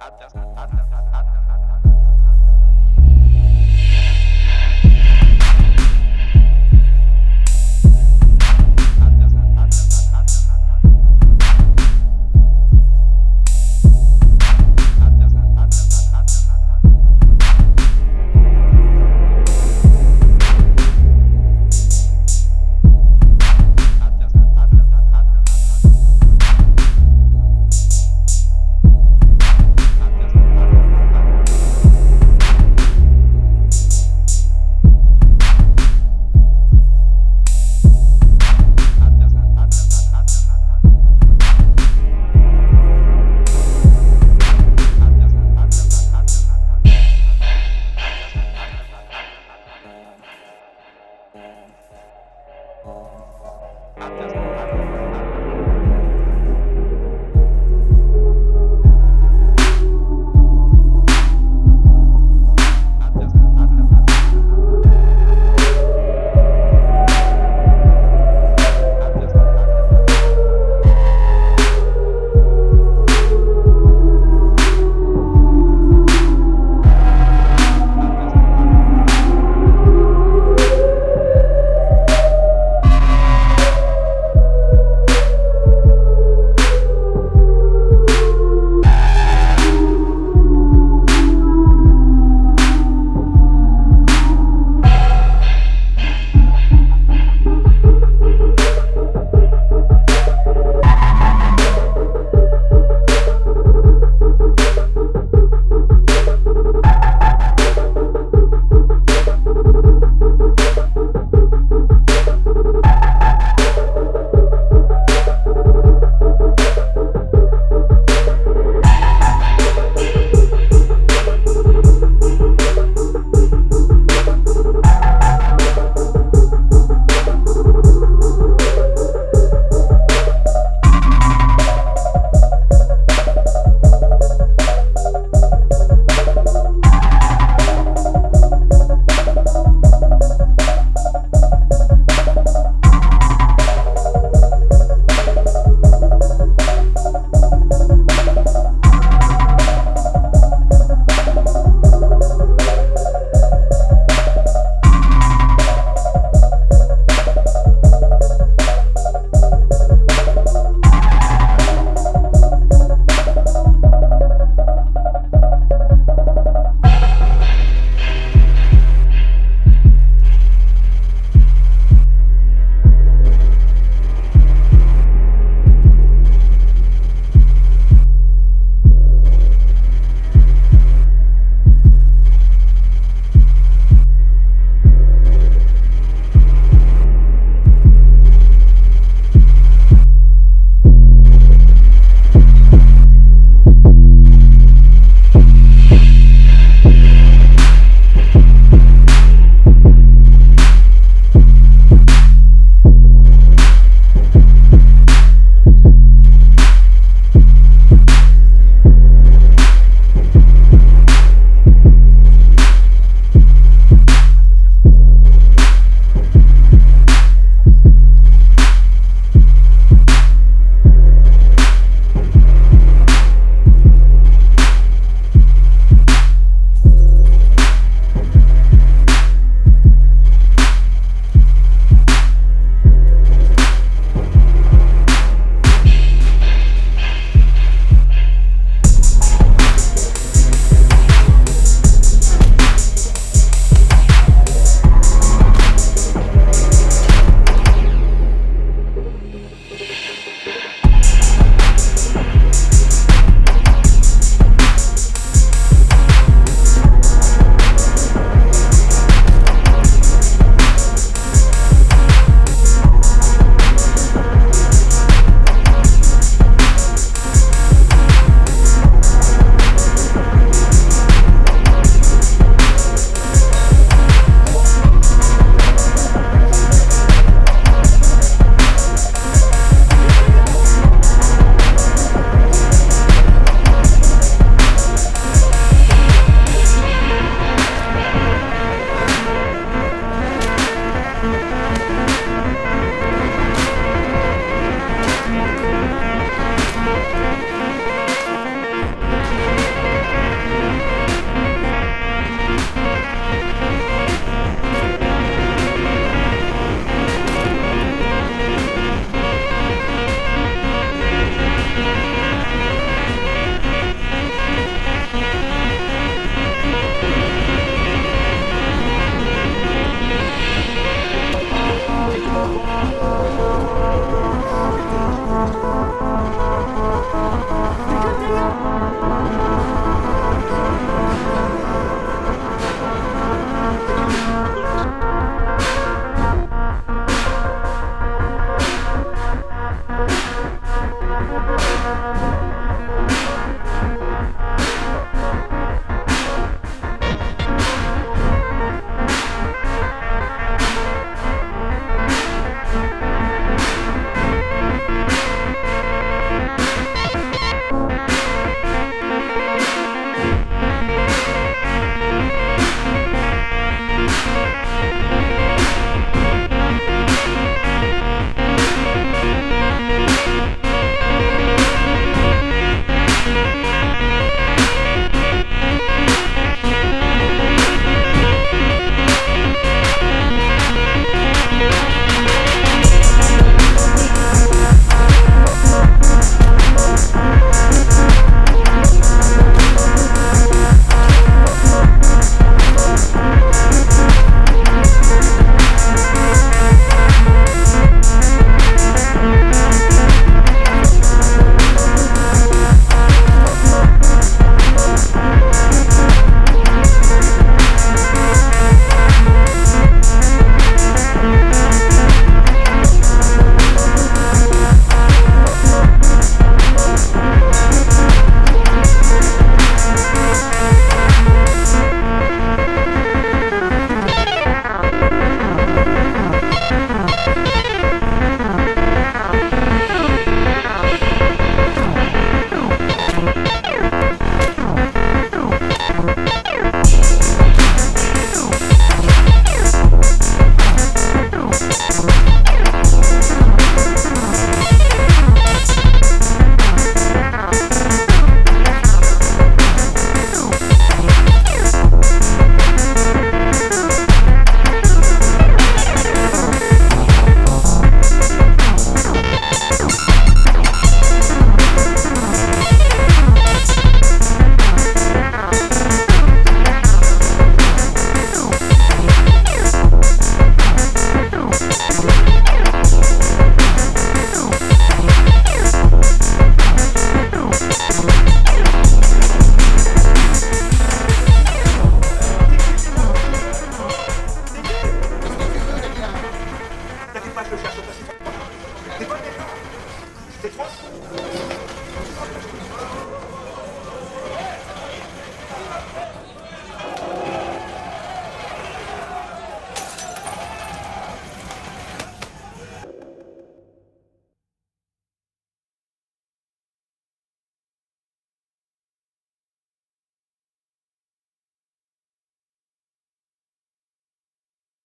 Hasta, hasta, hasta.